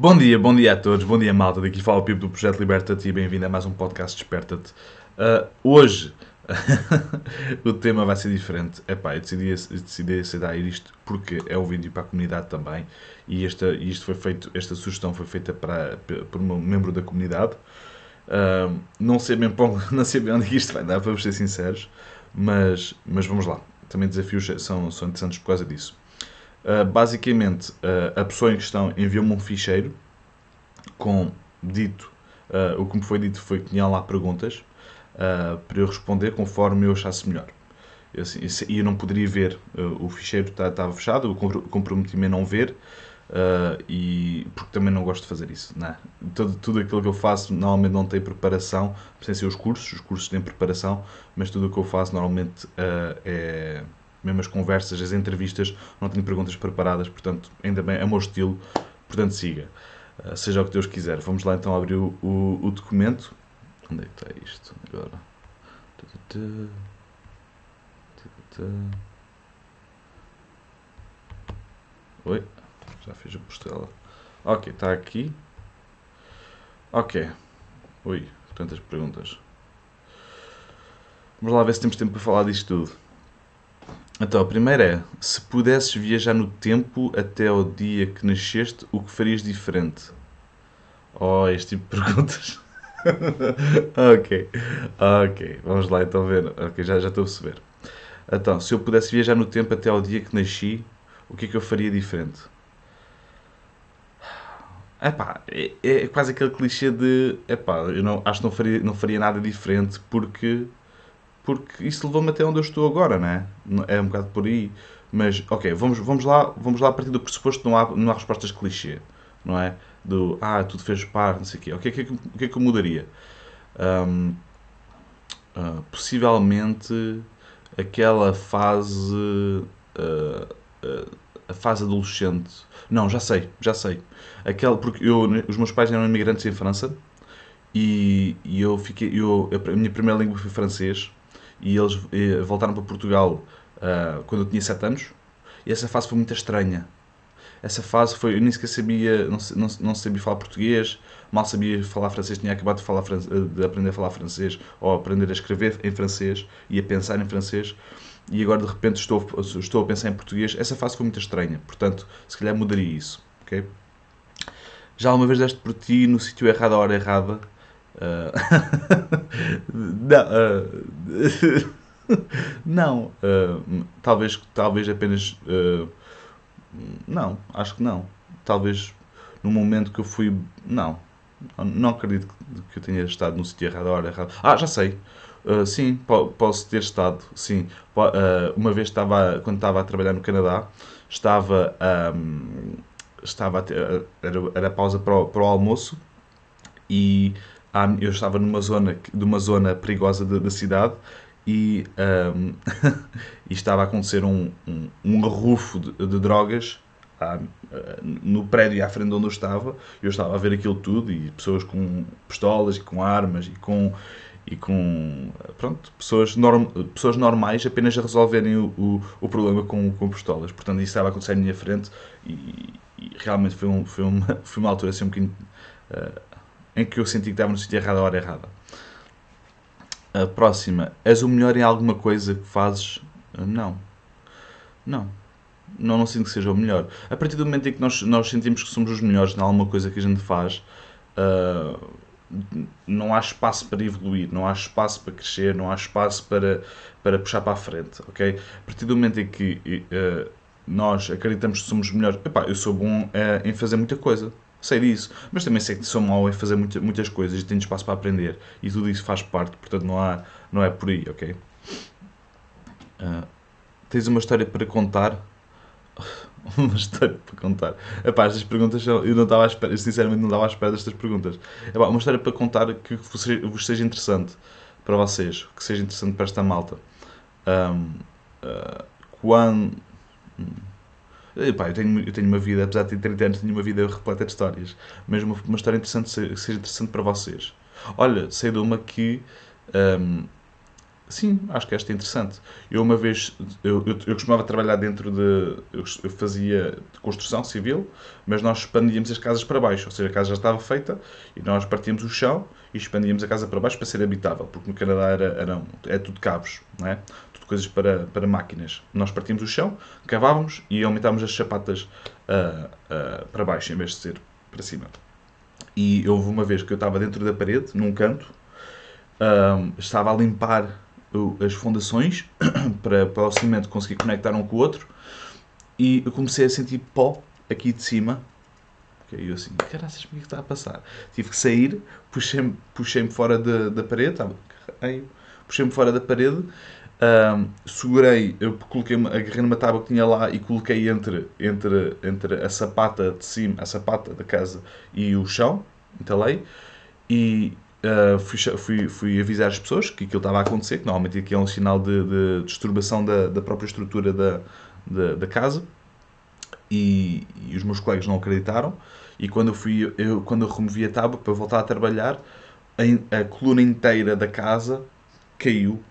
Bom dia, bom dia a todos, bom dia malta, daqui fala o Pipo do Projeto Liberta-te e bem-vindo a mais um podcast Desperta-te. Uh, hoje o tema vai ser diferente. Epá, eu decidi, decidi aceitar isto porque é um vídeo para a comunidade também e esta, isto foi feito, esta sugestão foi feita para, por um membro da comunidade. Uh, não, sei bem, não sei bem onde é isto vai dar, para ser sinceros, mas, mas vamos lá. Também desafios são, são interessantes por causa disso. Uh, basicamente, uh, a pessoa em questão enviou-me um ficheiro com dito, uh, o que me foi dito foi que tinha lá perguntas para eu responder conforme eu achasse melhor. E assim, eu não poderia ver, o ficheiro tá, estava fechado, eu comprometi-me a não ver, e porque também não gosto de fazer isso. Não é? tudo, tudo aquilo que eu faço normalmente não tem preparação, sem ser os cursos, os cursos têm preparação, mas tudo o que eu faço normalmente é mesmo as conversas, as entrevistas, não tenho perguntas preparadas, portanto, ainda bem, é o meu estilo, portanto, siga. Uh, seja o que Deus quiser. Vamos lá então abrir o, o, o documento. Onde é que está isto agora? Oi, já fiz a postela. Ok, está aqui. Ok. Ui, tantas perguntas. Vamos lá ver se temos tempo para falar disto tudo. Então, a primeira é: se pudesses viajar no tempo até ao dia que nasceste, o que farias diferente? Oh, este tipo de perguntas. ok, ok, vamos lá então ver. Ok, já, já estou a perceber. Então, se eu pudesse viajar no tempo até ao dia que nasci, o que é que eu faria diferente? Epá, é, é quase aquele clichê de epá, eu não, acho que não faria, não faria nada diferente porque porque isso levou-me até onde eu estou agora, não é? Um bocado por aí. Mas, ok, vamos, vamos, lá, vamos lá a partir do pressuposto que não há, não há respostas clichê, não é? Do, ah, tudo fez par, não sei o quê. O que é que, o que, é que eu mudaria? Um, uh, ah, possivelmente aquela fase... Uh, uh, a fase adolescente. Não, já sei, já sei. Aquela, porque eu, os meus pais eram imigrantes em França e, e eu fiquei, eu, a minha primeira língua foi francês e eles voltaram para Portugal uh, quando eu tinha 7 anos e essa fase foi muito estranha. Essa fase foi, eu nem sequer sabia, não, não, não sabia falar português, mal sabia falar francês, tinha acabado de, falar, de aprender a falar francês ou aprender a escrever em francês e a pensar em francês e agora de repente estou, estou a pensar em português. Essa fase foi muito estranha, portanto, se calhar mudaria isso. Okay? Já uma vez deste por ti no sítio errado à hora errada, não, uh, não uh, talvez, talvez apenas. não, acho que não. Talvez no momento que eu fui. Não, não acredito que eu tenha estado no sítio errado, a hora errada. Ah, já sei. Uh, sim, posso ter estado. Sim, uh, uma vez estava, quando estava a trabalhar no Canadá, estava, um, estava ter, era, era pausa para o, para o almoço e eu estava numa zona, de uma zona perigosa da, da cidade e, um, e, estava a acontecer um, um, um de, de drogas ah, no prédio à frente onde eu estava. Eu estava a ver aquilo tudo e pessoas com pistolas e com armas e com e com pronto, pessoas, norm, pessoas normais apenas a resolverem o, o, o, problema com, com pistolas. Portanto, isso estava a acontecer à minha frente e, e realmente foi, um, foi, uma, foi uma altura assim um bocadinho uh, em que eu senti que estava no sítio errado a hora errada. A próxima. És o melhor em alguma coisa que fazes? Não. Não. Não, não sinto que seja o melhor. A partir do momento em que nós, nós sentimos que somos os melhores em alguma coisa que a gente faz, uh, não há espaço para evoluir, não há espaço para crescer, não há espaço para, para puxar para a frente, ok? A partir do momento em que uh, nós acreditamos que somos melhores, epá, eu sou bom uh, em fazer muita coisa, Sei disso, mas também sei que sou mau em fazer muita, muitas coisas e tenho espaço para aprender e tudo isso faz parte, portanto não, há, não é por aí, ok? Uh, tens uma história para contar? uma história para contar. Epá, estas perguntas eu não estava à espera, sinceramente não estava à espera destas perguntas. Epá, uma história para contar que vos seja interessante para vocês, que seja interessante para esta malta. Um, uh, quando. Hum, Epá, eu, tenho, eu tenho uma vida, apesar de ter 30 anos, tenho uma vida repleta de histórias. Mas uma, uma história interessante que seja interessante para vocês. Olha, sei de uma que. Um, sim, acho que esta é interessante. Eu uma vez, eu, eu, eu costumava trabalhar dentro de, eu, eu fazia construção civil, mas nós expandíamos as casas para baixo, ou seja, a casa já estava feita e nós partíamos o chão e expandíamos a casa para baixo para ser habitável, porque no Canadá era, era, é tudo cabos, não é? Tudo coisas para, para máquinas. Nós partíamos o chão, cavávamos e aumentávamos as chapatas uh, uh, para baixo em vez de ser para cima. E houve uma vez que eu estava dentro da parede, num canto, um, estava a limpar as fundações para, para o cimento conseguir conectar um com o outro e eu comecei a sentir pó aqui de cima. E eu assim, caraças, o que é está a passar? Tive que sair, puxei-me puxei fora da, da parede, puxei-me fora da parede, um, segurei, eu coloquei, agarrei numa tábua que tinha lá e coloquei entre, entre, entre a sapata de cima, a sapata da casa e o chão, entalei, e uh, fui, fui, fui, avisar as pessoas que aquilo estava a acontecer, que normalmente aqui é um sinal de, de disturbação da, da própria estrutura da, da, da casa. E, e, os meus colegas não acreditaram. E quando eu, fui, eu, quando eu removi a tábua para voltar a trabalhar, a, a coluna inteira da casa caiu.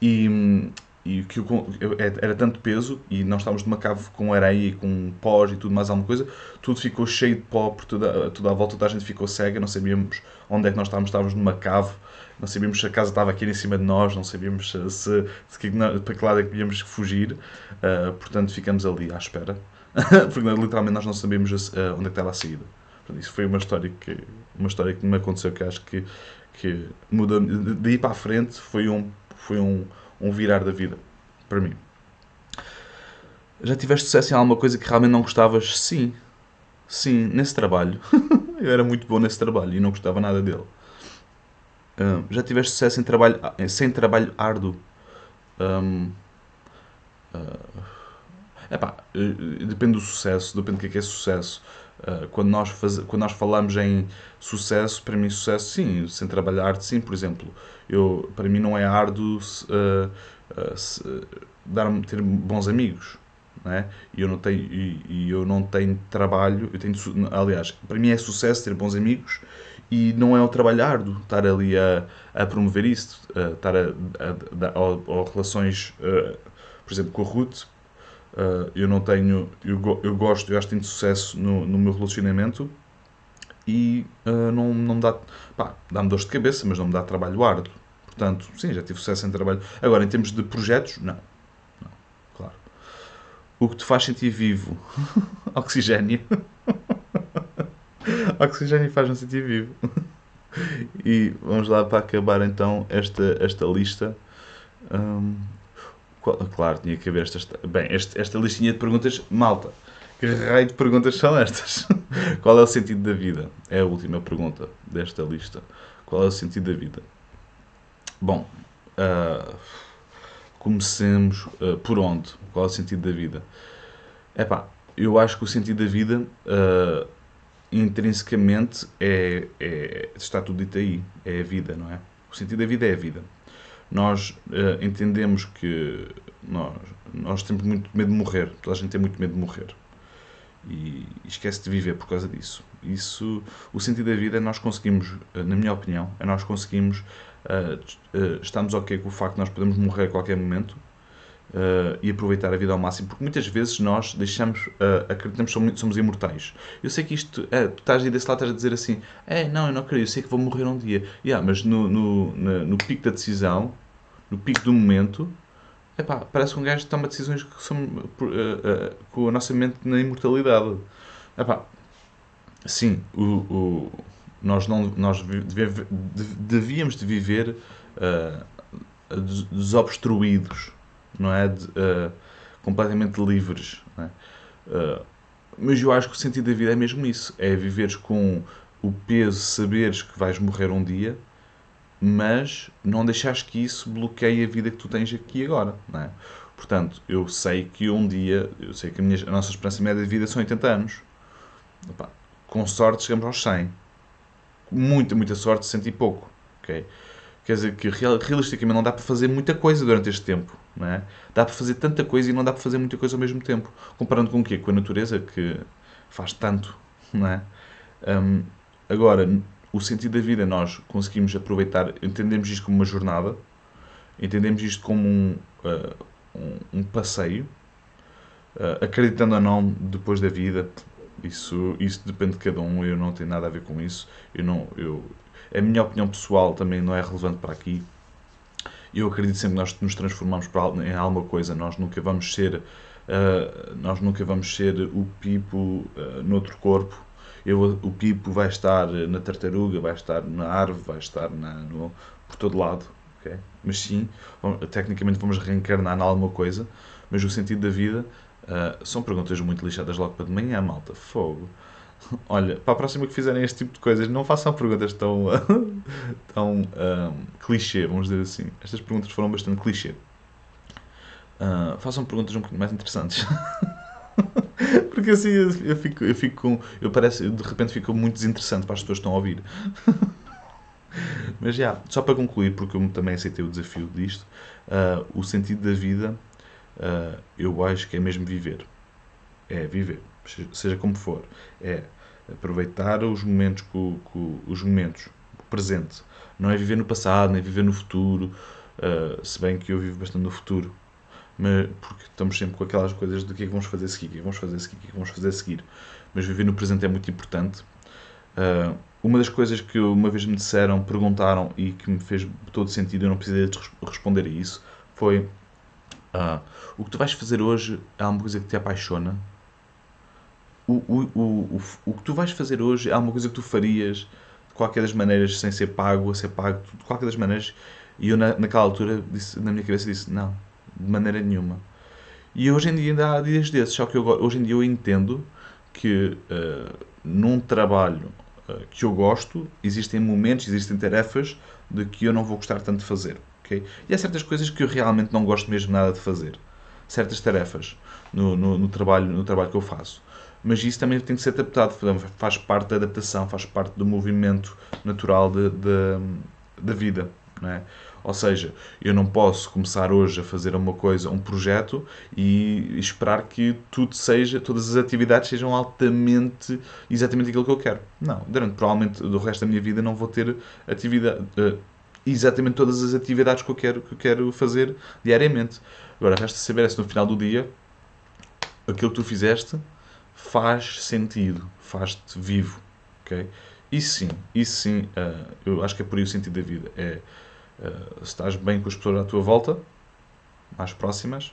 E, e que é, era tanto peso e nós estávamos numa cave com areia e com pós e tudo mais alguma coisa, tudo ficou cheio de pó por toda, toda a volta, toda a gente ficou cega, não sabíamos onde é que nós estávamos, estávamos numa cave, não sabíamos se a casa estava aqui em cima de nós, não sabíamos se, se, se para que lado é que íamos fugir, uh, portanto ficamos ali à espera, porque literalmente nós não sabíamos uh, onde é que estava a saída. Portanto, isso foi uma história que, uma história que me aconteceu que acho que, que mudou, daí para a frente foi um, foi um um virar da vida, para mim. Já tiveste sucesso em alguma coisa que realmente não gostavas? Sim. Sim, nesse trabalho. eu era muito bom nesse trabalho e não gostava nada dele. Uh, já tiveste sucesso em trabalho, sem trabalho árduo? Um, uh, epá, uh, depende do sucesso, depende do que é, que é sucesso. Uh, quando, nós faz, quando nós falamos em sucesso, para mim sucesso, sim, sem trabalhar sim, por exemplo. Eu, para mim não é árduo uh, uh, dar ter bons amigos. Não é? e, eu não tenho, e, e, eu não tenho trabalho, eu tenho, aliás, para mim é sucesso ter bons amigos e não é o trabalho árduo estar ali a, a promover isso, a, estar a, a, a, a relações, por exemplo, com a Ruth, Uh, eu não tenho. Eu, eu gosto, eu acho que tenho sucesso no, no meu relacionamento e uh, não, não me dá. pá, dá-me dor de cabeça, mas não me dá trabalho árduo. Portanto, sim, já tive sucesso em trabalho. Agora, em termos de projetos, não. Não, claro. O que te faz sentir vivo? Oxigênio. Oxigênio faz-me sentir vivo. e vamos lá para acabar então esta, esta lista. Um, claro, tinha que haver esta. Bem, esta, esta listinha de perguntas, malta. Que raio de perguntas são estas? Qual é o sentido da vida? É a última pergunta desta lista. Qual é o sentido da vida? Bom, uh, comecemos uh, por onde? Qual é o sentido da vida? É pá, eu acho que o sentido da vida uh, intrinsecamente é, é, está tudo dito aí, é a vida, não é? O sentido da vida é a vida. Nós entendemos que nós, nós temos muito medo de morrer, toda a gente tem muito medo de morrer e esquece de viver por causa disso. Isso, o sentido da vida é nós conseguimos, na minha opinião, é nós conseguimos uh, uh, estamos ok com o facto de nós podemos morrer a qualquer momento uh, e aproveitar a vida ao máximo, porque muitas vezes nós deixamos, uh, acreditamos que somos, somos, imortais. Eu sei que isto, é, tu estás aí desse lado, estás a dizer assim, é, não, eu não acredito, eu sei que vou morrer um dia. Yeah, mas no, no, no, no pico da decisão, no pico do momento, epá, parece que um gajo toma decisões que são uh, uh, com a nossa mente na imortalidade. Epá, sim, o, o, nós, não, nós devíamos de viver uh, desobstruídos, não é? De, completamente livres. É? mas eu acho que o sentido da vida é mesmo isso: é viveres com o peso, saberes que vais morrer um dia mas não deixares que isso bloqueie a vida que tu tens aqui agora, não é? Portanto, eu sei que um dia, eu sei que a, minha, a nossa esperança média de vida são 80 anos. Opa, com sorte chegamos aos 100. Muita, muita sorte, 100 e pouco. Okay? Quer dizer que realisticamente não dá para fazer muita coisa durante este tempo. É? Dá para fazer tanta coisa e não dá para fazer muita coisa ao mesmo tempo. Comparando com o quê? Com a natureza que faz tanto. É? Um, agora, o sentido da vida nós conseguimos aproveitar, entendemos isto como uma jornada, entendemos isto como um, uh, um, um, passeio, uh, acreditando ou não depois da vida, isso, isso depende de cada um, eu não tenho nada a ver com isso, eu não, eu, a minha opinião pessoal também não é relevante para aqui, eu acredito sempre que nós nos transformamos em alguma coisa, nós nunca vamos ser, uh, nós nunca vamos ser o Pipo uh, noutro corpo, eu, o Pipo vai estar na tartaruga, vai estar na árvore, vai estar na, no, por todo lado, okay? mas sim, tecnicamente vamos reencarnar em alguma coisa, mas o sentido da vida uh, são perguntas muito lixadas logo para de manhã, malta, fogo. Olha, para a próxima que fizerem este tipo de coisas, não façam perguntas tão, tão um, clichê, vamos dizer assim. Estas perguntas foram bastante clichê. Uh, façam perguntas um bocadinho mais interessantes. Porque assim eu, eu, fico, eu fico com. Eu parece, eu de repente fico muito desinteressante para as pessoas que estão a ouvir. Mas já, só para concluir, porque eu também aceitei o desafio disto, uh, o sentido da vida uh, eu acho que é mesmo viver. É viver, seja como for. É aproveitar os momentos, com os momentos, presente. Não é viver no passado, nem viver no futuro, uh, se bem que eu vivo bastante no futuro, mas, porque estamos sempre com aquelas coisas de o que é que vamos fazer a seguir, o que é que vamos fazer a seguir, o que é que vamos fazer a seguir. Mas viver no presente é muito importante. Uh, uma das coisas que uma vez me disseram, perguntaram e que me fez todo sentido, eu não precisei de responder a isso, foi uh, o que tu vais fazer hoje é uma coisa que te apaixona? O, o, o, o, que tu vais fazer hoje é uma coisa que tu farias de qualquer das maneiras, sem ser pago, a ser pago, de qualquer das maneiras. E eu, na, naquela altura, disse, na minha cabeça, disse: não, de maneira nenhuma. E hoje em dia ainda há dias desses, só que eu, hoje em dia eu entendo que uh, num trabalho uh, que eu gosto, existem momentos, existem tarefas de que eu não vou gostar tanto de fazer. Okay? E há certas coisas que eu realmente não gosto mesmo nada de fazer. Certas tarefas no, no, no trabalho, no trabalho que eu faço. Mas isso também tem que ser adaptado, faz parte da adaptação, faz parte do movimento natural da vida. Não é? Ou seja, eu não posso começar hoje a fazer uma coisa, um projeto e esperar que tudo seja, todas as atividades sejam altamente exatamente aquilo que eu quero. Não, durante provavelmente do resto da minha vida não vou ter atividade, uh, exatamente todas as atividades que eu quero, que eu quero fazer diariamente. Agora, resta saber se no final do dia aquilo que tu fizeste faz sentido, faz-te vivo. Okay? Isso sim, isso sim, uh, eu acho que é por aí o sentido da vida. É uh, estás bem com as pessoas à tua volta, mais próximas,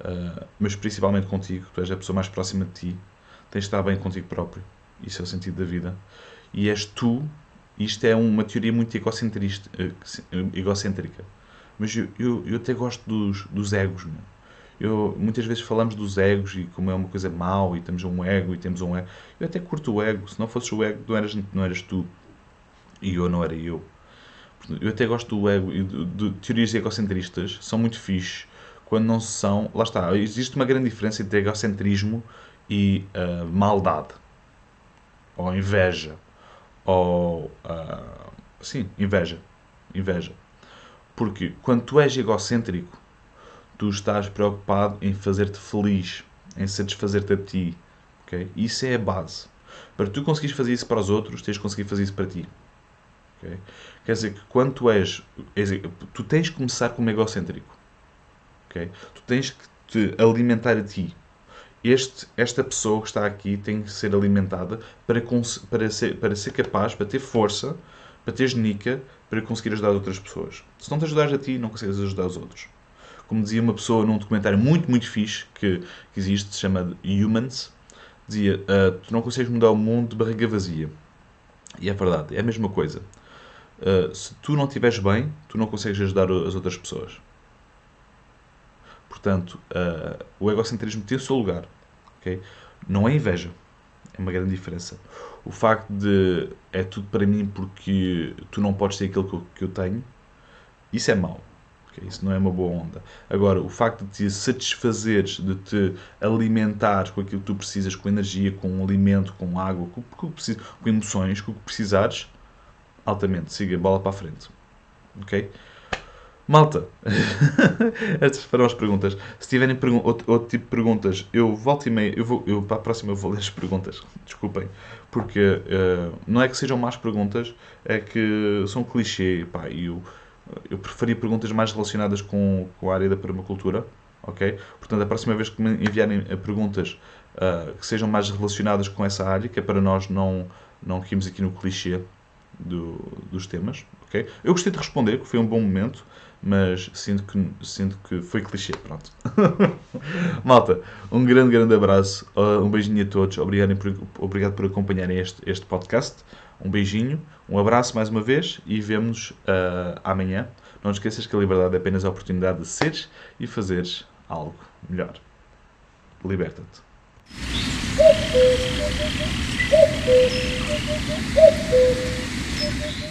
uh, mas principalmente contigo, tu és a pessoa mais próxima de ti, tens de estar bem contigo próprio. Isso é o sentido da vida. E és tu, isto é uma teoria muito egocentrista, egocêntrica, mas eu, eu, eu até gosto dos, dos egos, meu. Eu, muitas vezes falamos dos egos e como é uma coisa mau e temos um ego e temos um ego. Eu até curto o ego. Se não fosses o ego, não eras, não eras tu. E eu não era eu. Eu até gosto do ego e de, de teorias egocentristas. São muito fixe. Quando não são... Lá está. Existe uma grande diferença entre egocentrismo e uh, maldade. Ou inveja. Ou... Uh, sim, inveja. Inveja. Porque quando tu és egocêntrico tu estás preocupado em fazer-te feliz, em satisfazer-te a ti. Okay? Isso é a base. Para tu conseguires fazer isso para os outros, tens de conseguir fazer isso para ti. Okay? Quer dizer que quando tu és, tu tens que começar como egocêntrico. Okay? Tu tens que te alimentar a ti. Este, esta pessoa que está aqui tem que ser alimentada para, para, ser, para ser capaz, para ter força, para ter genica, para conseguir ajudar outras pessoas. Se não te ajudares a ti, não consegues ajudar os outros como dizia uma pessoa num documentário muito, muito fixe que, que existe, se chama Humans, dizia, uh, tu não consegues mudar o mundo de barriga vazia. E é verdade, é a mesma coisa. Uh, se tu não estiveres bem, tu não consegues ajudar as outras pessoas. Portanto, uh, o egocentrismo tem o seu lugar. Okay? Não é inveja. É uma grande diferença. O facto de é tudo para mim porque tu não podes ter aquilo que eu, que eu tenho, isso é mau. Isso não é uma boa onda. Agora, o facto de te satisfazeres, de te alimentares com aquilo que tu precisas, com energia, com um alimento, com água, com, com, com emoções, com o que precisares, altamente. Siga, bola para a frente. Ok? Malta, estas foram as perguntas. Se tiverem outro, outro, tipo de perguntas, eu volto e meio, eu vou, eu, para a próxima eu vou ler as perguntas. Desculpem, porque uh, não é que sejam más perguntas, é que são clichê, pá, e eu eu preferia perguntas mais relacionadas com, com a área da permacultura, ok? Portanto, a próxima vez que me enviarem perguntas uh, que sejam mais relacionadas com essa área, que é para nós não, não cairmos aqui no clichê do, dos temas, ok? Eu gostei de responder, que foi um bom momento, mas sinto que, sinto que foi clichê, pronto. Malta, um grande, grande abraço, uh, um beijinho a todos, obrigado por, obrigado por acompanharem este, este podcast, um beijinho, um abraço mais uma vez e vemos uh, amanhã. Não esqueças que a liberdade é apenas a oportunidade de seres e fazeres algo melhor. Liberta-te.